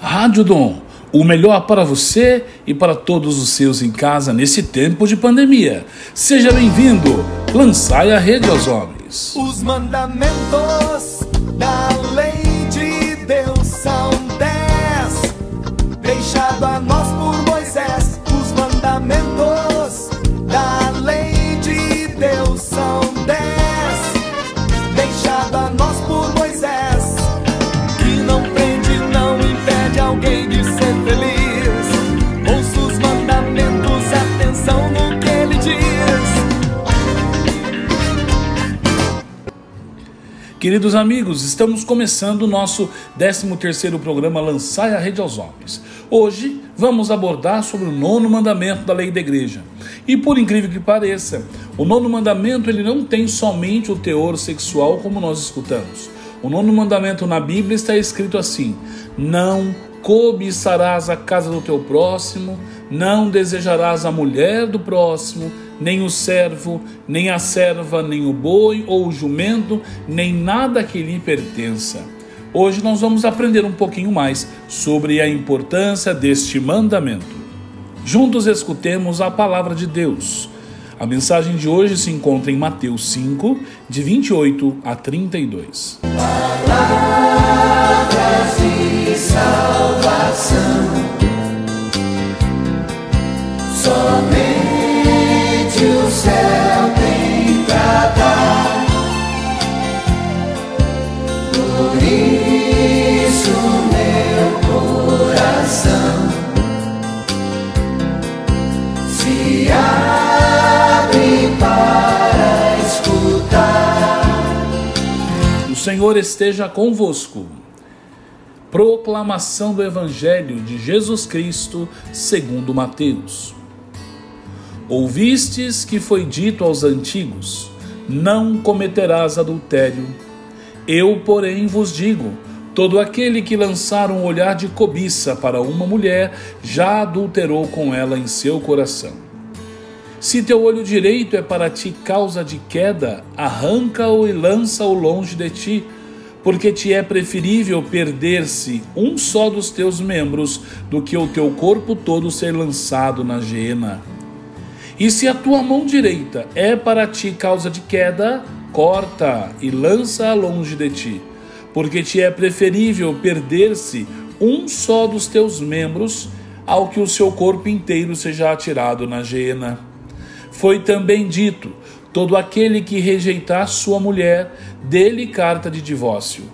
Rádio Dom, o melhor para você e para todos os seus em casa nesse tempo de pandemia. Seja bem-vindo. Lançai a rede aos homens. Os mandamentos da lei de Deus são dez, deixado a nós Queridos amigos, estamos começando o nosso 13º programa Lançai a Rede aos Homens. Hoje vamos abordar sobre o nono mandamento da lei da igreja. E por incrível que pareça, o nono mandamento ele não tem somente o teor sexual como nós escutamos. O nono mandamento na Bíblia está escrito assim: Não cobiçarás a casa do teu próximo, não desejarás a mulher do próximo, nem o servo, nem a serva, nem o boi ou o jumento, nem nada que lhe pertença. Hoje nós vamos aprender um pouquinho mais sobre a importância deste mandamento. Juntos escutemos a palavra de Deus. A mensagem de hoje se encontra em Mateus 5, de 28 a 32. Somente o céu tem pra dar. Por isso meu coração se abre para escutar. O Senhor esteja convosco. Proclamação do Evangelho de Jesus Cristo, segundo Mateus. Ouvistes que foi dito aos antigos: Não cometerás adultério. Eu, porém, vos digo: todo aquele que lançar um olhar de cobiça para uma mulher já adulterou com ela em seu coração. Se teu olho direito é para ti causa de queda, arranca-o e lança-o longe de ti, porque te é preferível perder-se um só dos teus membros do que o teu corpo todo ser lançado na geena. E se a tua mão direita é para ti causa de queda, corta e lança-a longe de ti, porque te é preferível perder-se um só dos teus membros ao que o seu corpo inteiro seja atirado na geena. Foi também dito: todo aquele que rejeitar sua mulher, dê-lhe carta de divórcio.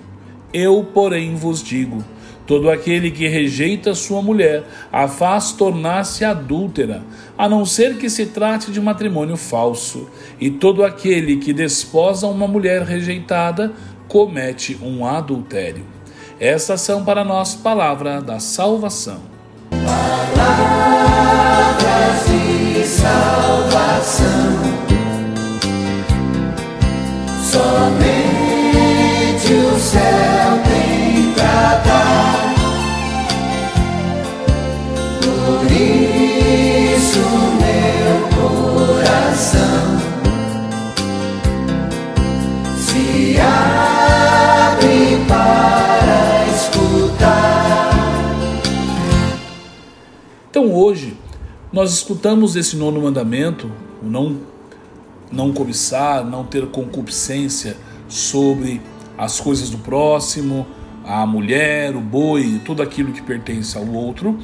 Eu, porém, vos digo: todo aquele que rejeita sua mulher a faz tornar-se adúltera, a não ser que se trate de matrimônio falso. E todo aquele que desposa uma mulher rejeitada comete um adultério. Estas são para nós palavra da salvação. Palavras de salvação. Somente o céu tem pra dar. Nós escutamos esse nono mandamento, o não não cobiçar, não ter concupiscência sobre as coisas do próximo, a mulher, o boi, tudo aquilo que pertence ao outro.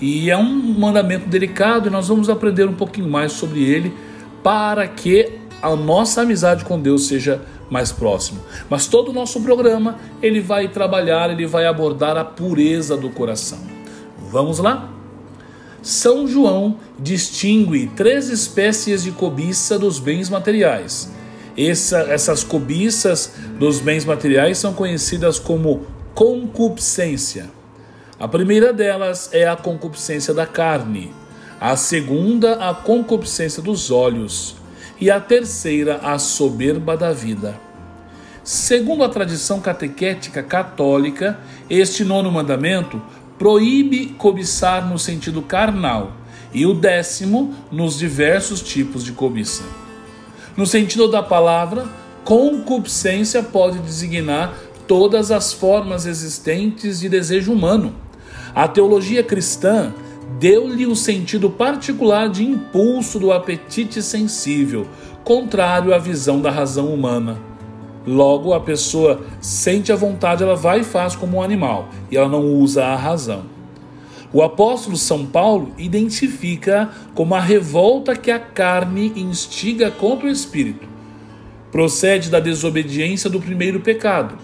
E é um mandamento delicado e nós vamos aprender um pouquinho mais sobre ele para que a nossa amizade com Deus seja mais próxima. Mas todo o nosso programa, ele vai trabalhar, ele vai abordar a pureza do coração. Vamos lá? São João distingue três espécies de cobiça dos bens materiais. Essa, essas cobiças dos bens materiais são conhecidas como concupiscência. A primeira delas é a concupiscência da carne, a segunda, a concupiscência dos olhos, e a terceira, a soberba da vida. Segundo a tradição catequética católica, este nono mandamento proíbe cobiçar no sentido carnal e o décimo nos diversos tipos de cobiça. No sentido da palavra, concupiscência pode designar todas as formas existentes de desejo humano, A teologia cristã deu-lhe o sentido particular de impulso do apetite sensível, contrário à visão da razão humana. Logo, a pessoa sente a vontade, ela vai e faz como um animal, e ela não usa a razão. O apóstolo São Paulo identifica como a revolta que a carne instiga contra o espírito. Procede da desobediência do primeiro pecado,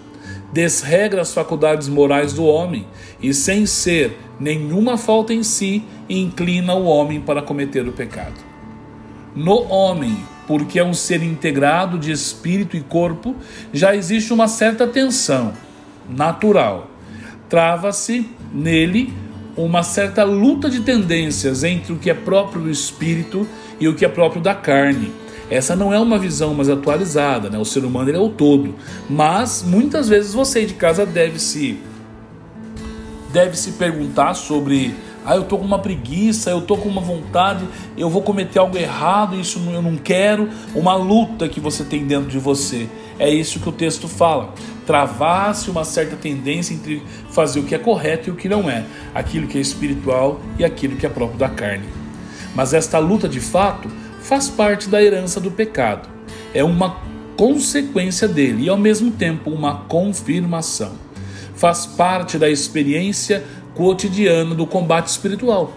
desregra as faculdades morais do homem e, sem ser nenhuma falta em si, inclina o homem para cometer o pecado. No homem, porque é um ser integrado de espírito e corpo, já existe uma certa tensão natural. Trava-se nele uma certa luta de tendências entre o que é próprio do espírito e o que é próprio da carne essa não é uma visão mais atualizada, né? O ser humano é o todo. Mas muitas vezes você de casa deve se deve se perguntar sobre ah, eu tô com uma preguiça, eu tô com uma vontade, eu vou cometer algo errado, isso eu não quero, uma luta que você tem dentro de você. É isso que o texto fala. Travasse uma certa tendência entre fazer o que é correto e o que não é, aquilo que é espiritual e aquilo que é próprio da carne. Mas esta luta de fato faz parte da herança do pecado. É uma consequência dele e ao mesmo tempo uma confirmação. Faz parte da experiência cotidiana do combate espiritual.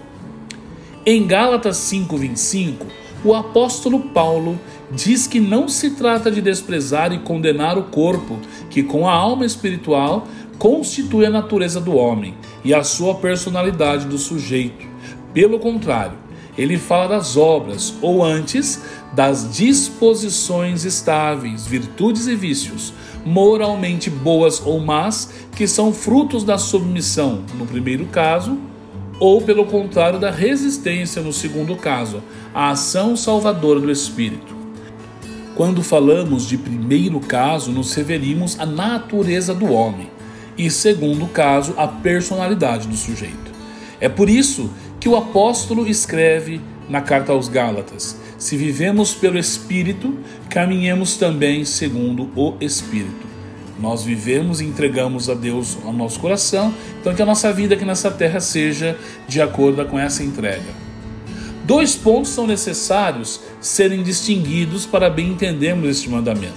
Em Gálatas 5:25, o apóstolo Paulo diz que não se trata de desprezar e condenar o corpo, que com a alma espiritual constitui a natureza do homem e a sua personalidade do sujeito. Pelo contrário, ele fala das obras, ou antes, das disposições estáveis, virtudes e vícios, moralmente boas ou más, que são frutos da submissão, no primeiro caso, ou pelo contrário, da resistência, no segundo caso, à ação salvadora do Espírito. Quando falamos de primeiro caso, nos referimos à natureza do homem, e segundo caso, à personalidade do sujeito. É por isso que o apóstolo escreve na carta aos Gálatas: Se vivemos pelo Espírito, caminhemos também segundo o Espírito. Nós vivemos e entregamos a Deus o nosso coração, então que a nossa vida aqui nessa terra seja de acordo com essa entrega. Dois pontos são necessários serem distinguidos para bem entendermos este mandamento: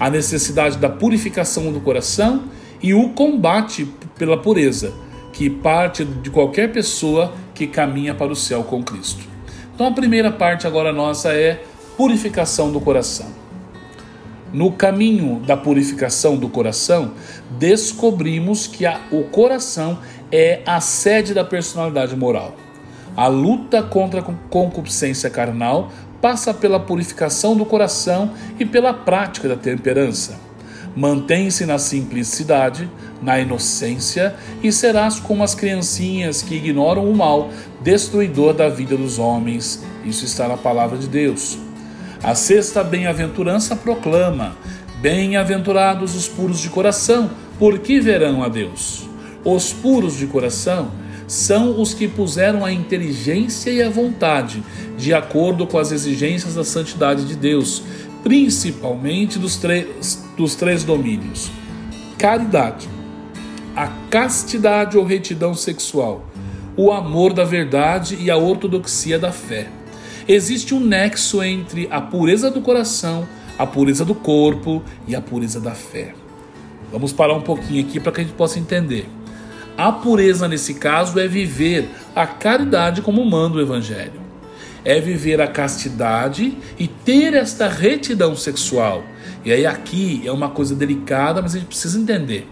a necessidade da purificação do coração e o combate pela pureza, que parte de qualquer pessoa que caminha para o céu com Cristo. Então a primeira parte agora nossa é purificação do coração. No caminho da purificação do coração, descobrimos que a, o coração é a sede da personalidade moral. A luta contra a concupiscência carnal passa pela purificação do coração e pela prática da temperança. Mantém-se na simplicidade, na inocência, e serás como as criancinhas que ignoram o mal, destruidor da vida dos homens. Isso está na palavra de Deus. A sexta bem-aventurança proclama: Bem-aventurados os puros de coração, porque verão a Deus. Os puros de coração são os que puseram a inteligência e a vontade de acordo com as exigências da santidade de Deus, principalmente dos, dos três domínios: caridade, a castidade ou retidão sexual, o amor da verdade e a ortodoxia da fé. Existe um nexo entre a pureza do coração, a pureza do corpo e a pureza da fé. Vamos parar um pouquinho aqui para que a gente possa entender. A pureza nesse caso é viver a caridade como manda o Evangelho é viver a castidade e ter esta retidão sexual. E aí aqui é uma coisa delicada, mas a gente precisa entender.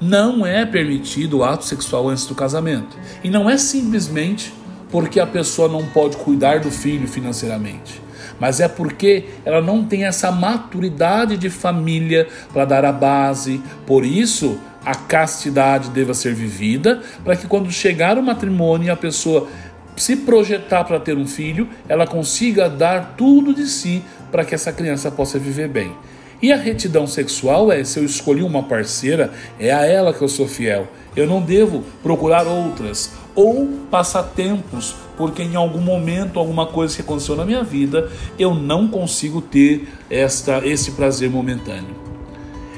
Não é permitido o ato sexual antes do casamento. E não é simplesmente porque a pessoa não pode cuidar do filho financeiramente mas é porque ela não tem essa maturidade de família para dar a base. Por isso, a castidade deva ser vivida, para que quando chegar o matrimônio a pessoa se projetar para ter um filho, ela consiga dar tudo de si para que essa criança possa viver bem. E a retidão sexual é: se eu escolhi uma parceira, é a ela que eu sou fiel. Eu não devo procurar outras ou passar tempos, porque em algum momento, alguma coisa que aconteceu na minha vida, eu não consigo ter esta esse prazer momentâneo.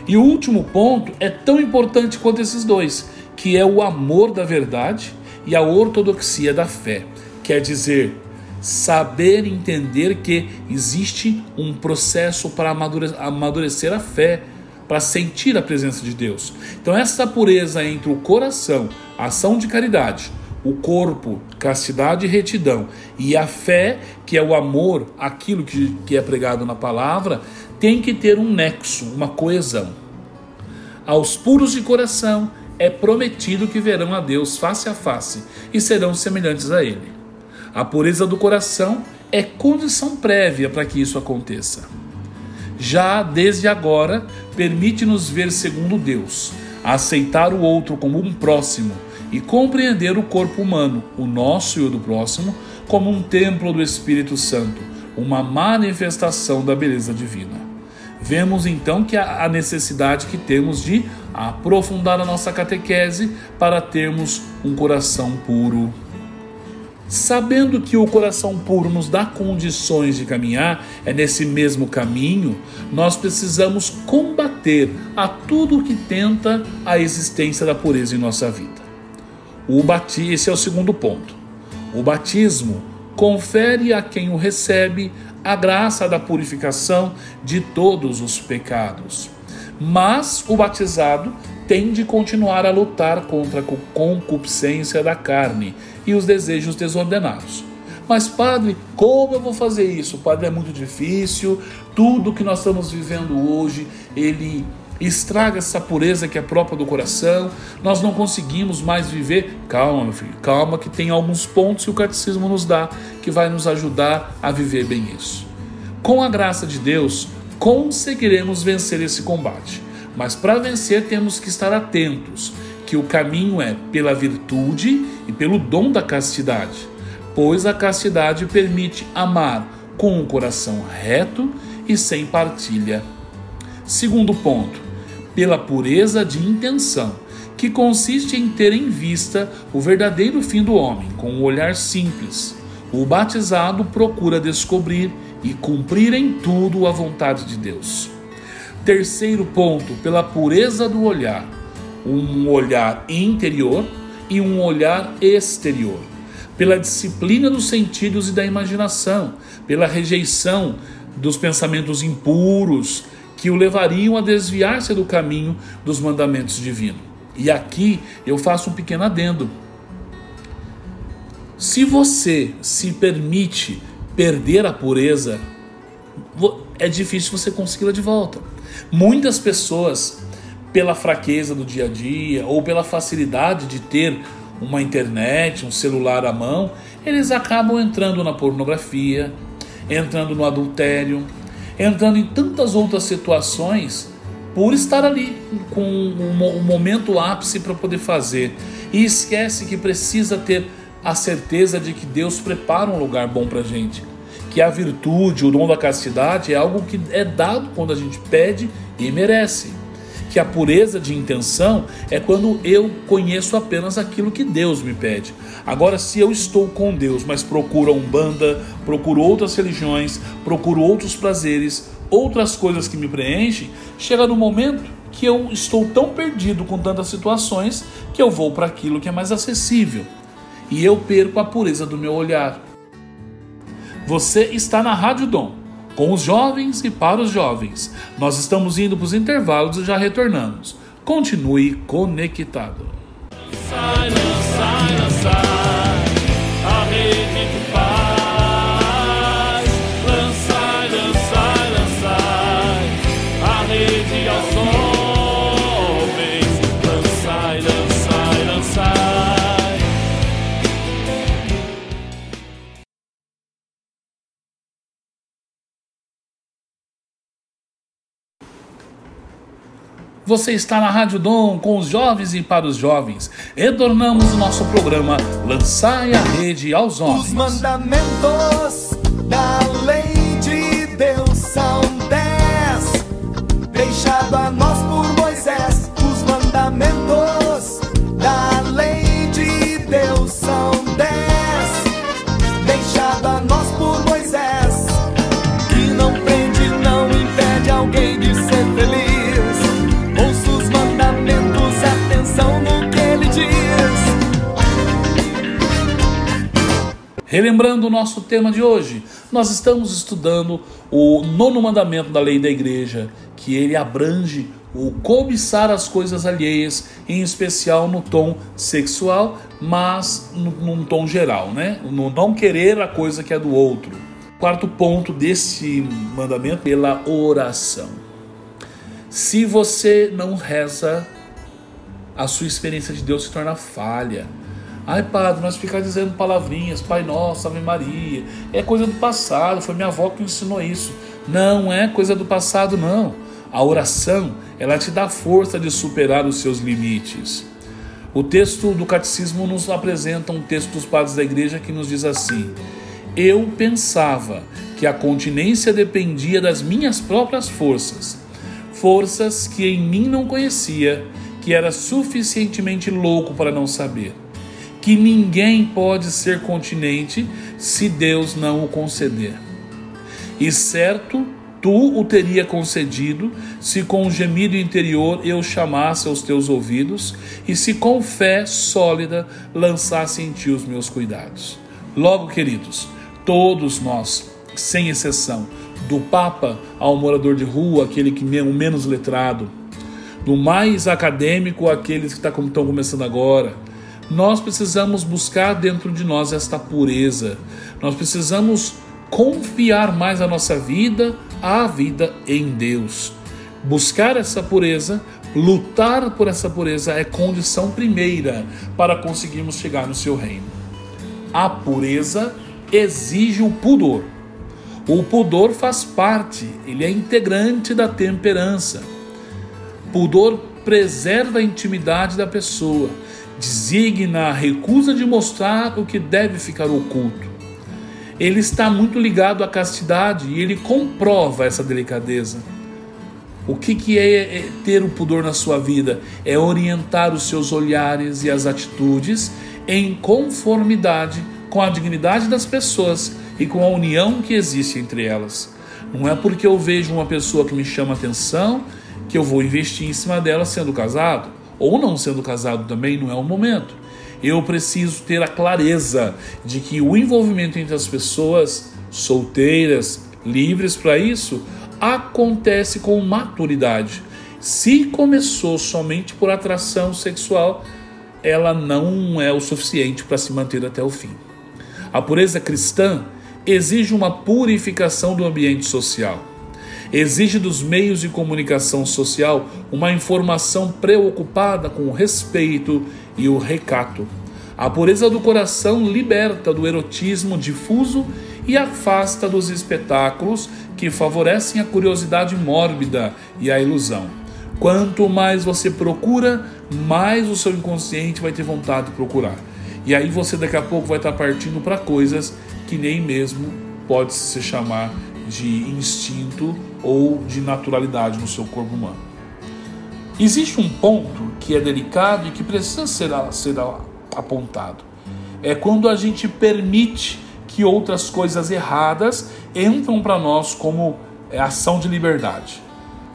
E o último ponto é tão importante quanto esses dois, que é o amor da verdade e a ortodoxia da fé. Quer dizer, saber entender que existe um processo para amadurecer a fé, para sentir a presença de Deus. Então, essa pureza entre o coração, ação de caridade, o corpo, castidade e retidão, e a fé, que é o amor, aquilo que, que é pregado na palavra, tem que ter um nexo, uma coesão. Aos puros de coração é prometido que verão a Deus face a face e serão semelhantes a Ele. A pureza do coração é condição prévia para que isso aconteça. Já desde agora, permite-nos ver segundo Deus, aceitar o outro como um próximo e compreender o corpo humano, o nosso e o do próximo, como um templo do Espírito Santo, uma manifestação da beleza divina. Vemos então que a necessidade que temos de aprofundar a nossa catequese para termos um coração puro. Sabendo que o coração puro nos dá condições de caminhar, é nesse mesmo caminho, nós precisamos combater a tudo que tenta a existência da pureza em nossa vida. O batismo, esse é o segundo ponto. O batismo confere a quem o recebe a graça da purificação de todos os pecados. Mas o batizado tem de continuar a lutar contra a concupiscência da carne e os desejos desordenados. Mas, padre, como eu vou fazer isso? Padre, é muito difícil. Tudo que nós estamos vivendo hoje, ele estraga essa pureza que é própria do coração. Nós não conseguimos mais viver. Calma, meu filho, calma, que tem alguns pontos que o catecismo nos dá que vai nos ajudar a viver bem isso. Com a graça de Deus, conseguiremos vencer esse combate. Mas para vencer, temos que estar atentos que o caminho é pela virtude e pelo dom da castidade, pois a castidade permite amar com um coração reto e sem partilha. Segundo ponto, pela pureza de intenção, que consiste em ter em vista o verdadeiro fim do homem, com um olhar simples. O batizado procura descobrir e cumprir em tudo a vontade de Deus. Terceiro ponto, pela pureza do olhar, um olhar interior e um olhar exterior, pela disciplina dos sentidos e da imaginação, pela rejeição dos pensamentos impuros que o levariam a desviar-se do caminho dos mandamentos divinos. E aqui eu faço um pequeno adendo. Se você se permite perder a pureza, é difícil você consegui-la de volta. Muitas pessoas pela fraqueza do dia a dia ou pela facilidade de ter uma internet, um celular à mão, eles acabam entrando na pornografia, entrando no adultério, entrando em tantas outras situações por estar ali com um momento ápice para poder fazer. E esquece que precisa ter a certeza de que Deus prepara um lugar bom para gente. Que a virtude, o dom da castidade é algo que é dado quando a gente pede e merece que a pureza de intenção é quando eu conheço apenas aquilo que Deus me pede. Agora, se eu estou com Deus, mas procuro a Umbanda, procuro outras religiões, procuro outros prazeres, outras coisas que me preenchem, chega no momento que eu estou tão perdido com tantas situações que eu vou para aquilo que é mais acessível. E eu perco a pureza do meu olhar. Você está na Rádio Dom com os jovens e para os jovens. Nós estamos indo para os intervalos e já retornamos. Continue conectado. Sai, sai, sai, Você está na Rádio Dom com os jovens e para os jovens. Retornamos o nosso programa Lançai a Rede aos Homens. Os mandamentos da lei de Deus são dez, deixado a nós Relembrando o nosso tema de hoje, nós estamos estudando o nono mandamento da lei da igreja, que ele abrange o cobiçar as coisas alheias, em especial no tom sexual, mas num tom geral, né? No não querer a coisa que é do outro. Quarto ponto desse mandamento, pela oração. Se você não reza, a sua experiência de Deus se torna falha. Ai, padre, nós ficar dizendo palavrinhas, Pai Nosso, Ave Maria, é coisa do passado, foi minha avó que ensinou isso. Não é coisa do passado, não. A oração, ela te dá força de superar os seus limites. O texto do catecismo nos apresenta um texto dos padres da igreja que nos diz assim: Eu pensava que a continência dependia das minhas próprias forças, forças que em mim não conhecia, que era suficientemente louco para não saber que ninguém pode ser continente se Deus não o conceder. E certo, tu o teria concedido se com um gemido interior eu chamasse aos teus ouvidos e se com fé sólida lançasse em ti os meus cuidados. Logo, queridos, todos nós, sem exceção, do Papa ao morador de rua, aquele que é o menos letrado, do mais acadêmico àqueles que tá estão começando agora, nós precisamos buscar dentro de nós esta pureza. Nós precisamos confiar mais a nossa vida à vida em Deus. Buscar essa pureza, lutar por essa pureza é condição primeira para conseguirmos chegar no seu reino. A pureza exige o pudor. O pudor faz parte, ele é integrante da temperança. Pudor preserva a intimidade da pessoa designa a recusa de mostrar o que deve ficar oculto. Ele está muito ligado à castidade e ele comprova essa delicadeza. O que, que é, é ter o pudor na sua vida? É orientar os seus olhares e as atitudes em conformidade com a dignidade das pessoas e com a união que existe entre elas. Não é porque eu vejo uma pessoa que me chama atenção que eu vou investir em cima dela sendo casado ou não sendo casado também, não é o momento. Eu preciso ter a clareza de que o envolvimento entre as pessoas solteiras, livres para isso, acontece com maturidade. Se começou somente por atração sexual, ela não é o suficiente para se manter até o fim. A pureza cristã exige uma purificação do ambiente social exige dos meios de comunicação social uma informação preocupada com o respeito e o recato. A pureza do coração liberta do erotismo difuso e afasta dos espetáculos que favorecem a curiosidade mórbida e a ilusão. Quanto mais você procura, mais o seu inconsciente vai ter vontade de procurar. E aí você daqui a pouco vai estar partindo para coisas que nem mesmo pode se chamar de instinto ou de naturalidade no seu corpo humano. Existe um ponto que é delicado e que precisa ser, ser apontado. É quando a gente permite que outras coisas erradas entram para nós como é, ação de liberdade.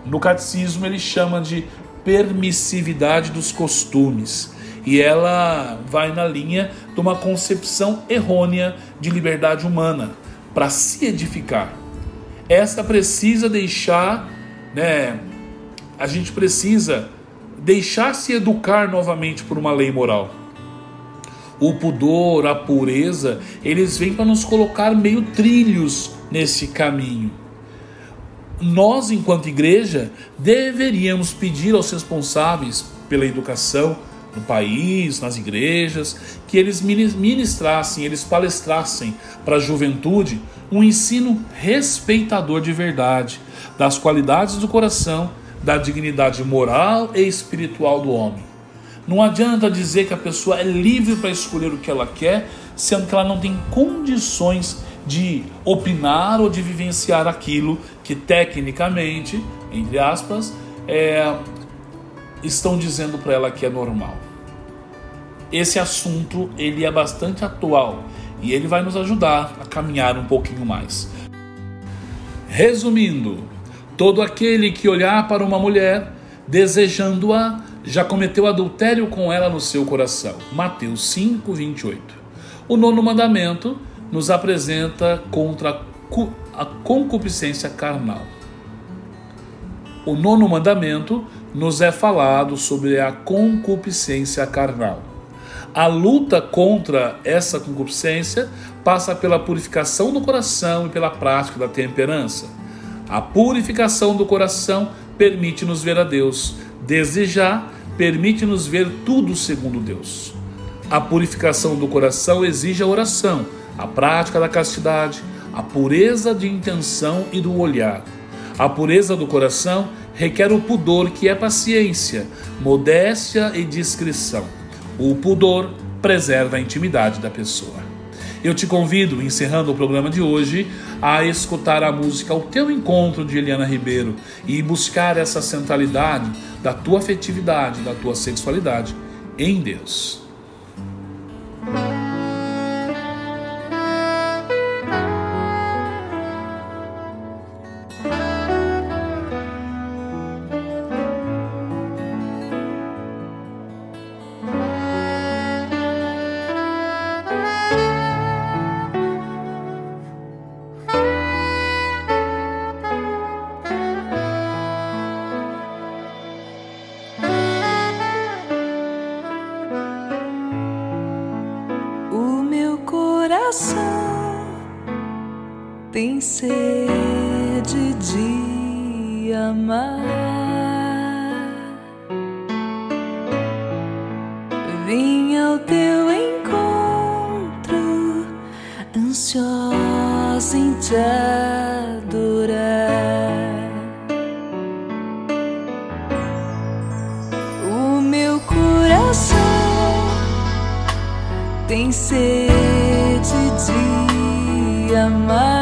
No catecismo ele chama de permissividade dos costumes e ela vai na linha de uma concepção errônea de liberdade humana para se edificar essa precisa deixar, né? A gente precisa deixar se educar novamente por uma lei moral. O pudor, a pureza, eles vêm para nos colocar meio trilhos nesse caminho. Nós, enquanto igreja, deveríamos pedir aos responsáveis pela educação no país, nas igrejas, que eles ministrassem, eles palestrassem para a juventude um ensino respeitador de verdade, das qualidades do coração, da dignidade moral e espiritual do homem. Não adianta dizer que a pessoa é livre para escolher o que ela quer, sendo que ela não tem condições de opinar ou de vivenciar aquilo que tecnicamente, entre aspas, é, estão dizendo para ela que é normal. Esse assunto ele é bastante atual e ele vai nos ajudar a caminhar um pouquinho mais. Resumindo, todo aquele que olhar para uma mulher desejando-a já cometeu adultério com ela no seu coração. Mateus 5, 28. O nono mandamento nos apresenta contra a concupiscência carnal. O nono mandamento nos é falado sobre a concupiscência carnal. A luta contra essa concupiscência passa pela purificação do coração e pela prática da temperança. A purificação do coração permite-nos ver a Deus. Desejar permite-nos ver tudo segundo Deus. A purificação do coração exige a oração, a prática da castidade, a pureza de intenção e do olhar. A pureza do coração requer o pudor, que é paciência, modéstia e discrição. O pudor preserva a intimidade da pessoa. Eu te convido, encerrando o programa de hoje, a escutar a música O Teu Encontro de Eliana Ribeiro e buscar essa centralidade da tua afetividade, da tua sexualidade em Deus. Ansiosa em te adorar. O meu coração tem sede de amar.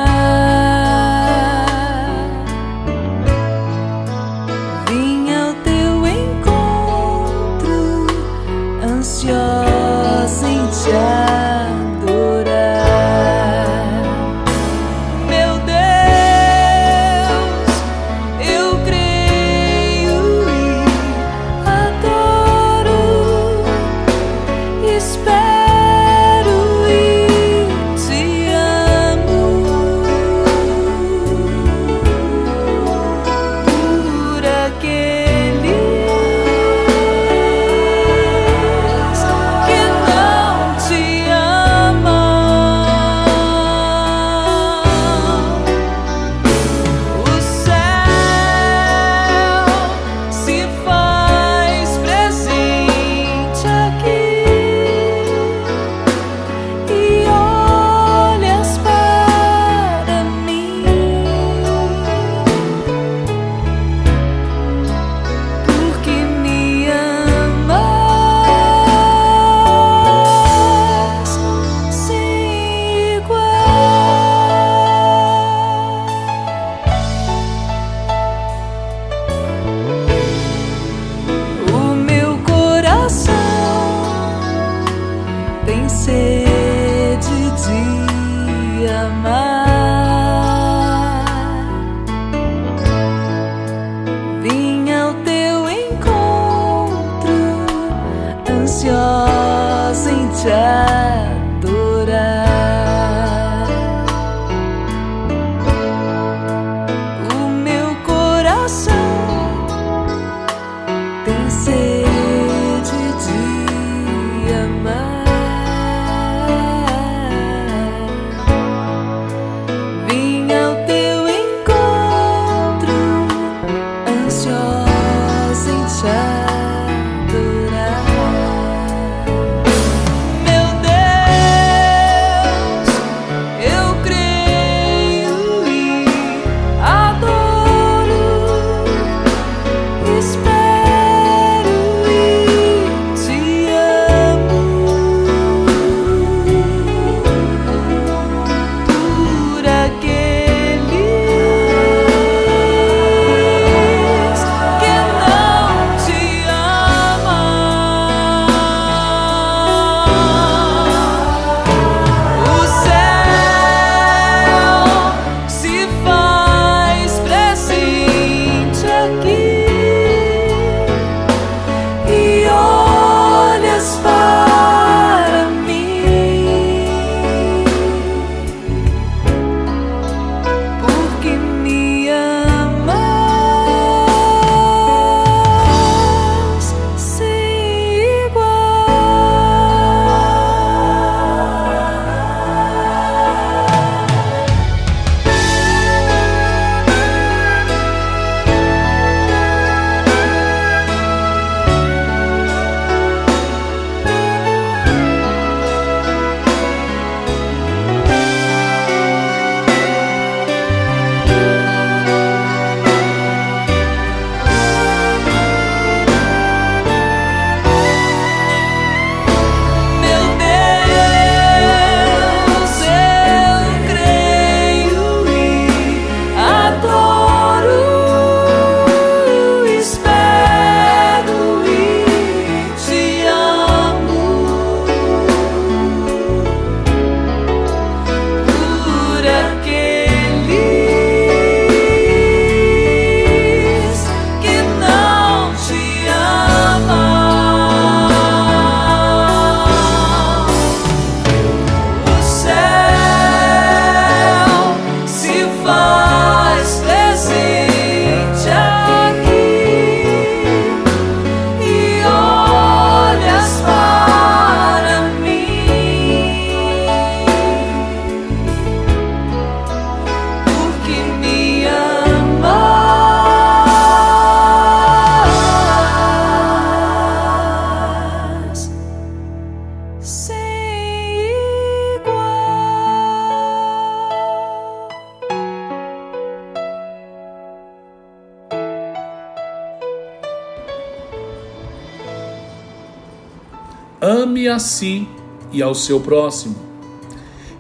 Si e ao seu próximo.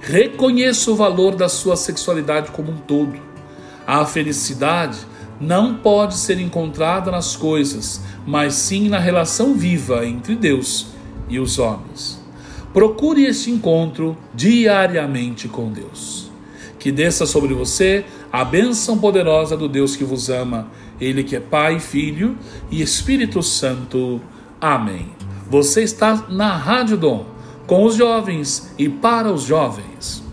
Reconheça o valor da sua sexualidade como um todo. A felicidade não pode ser encontrada nas coisas, mas sim na relação viva entre Deus e os homens. Procure este encontro diariamente com Deus. Que desça sobre você a bênção poderosa do Deus que vos ama, Ele que é Pai, Filho e Espírito Santo. Amém. Você está na Rádio Dom, com os jovens e para os jovens.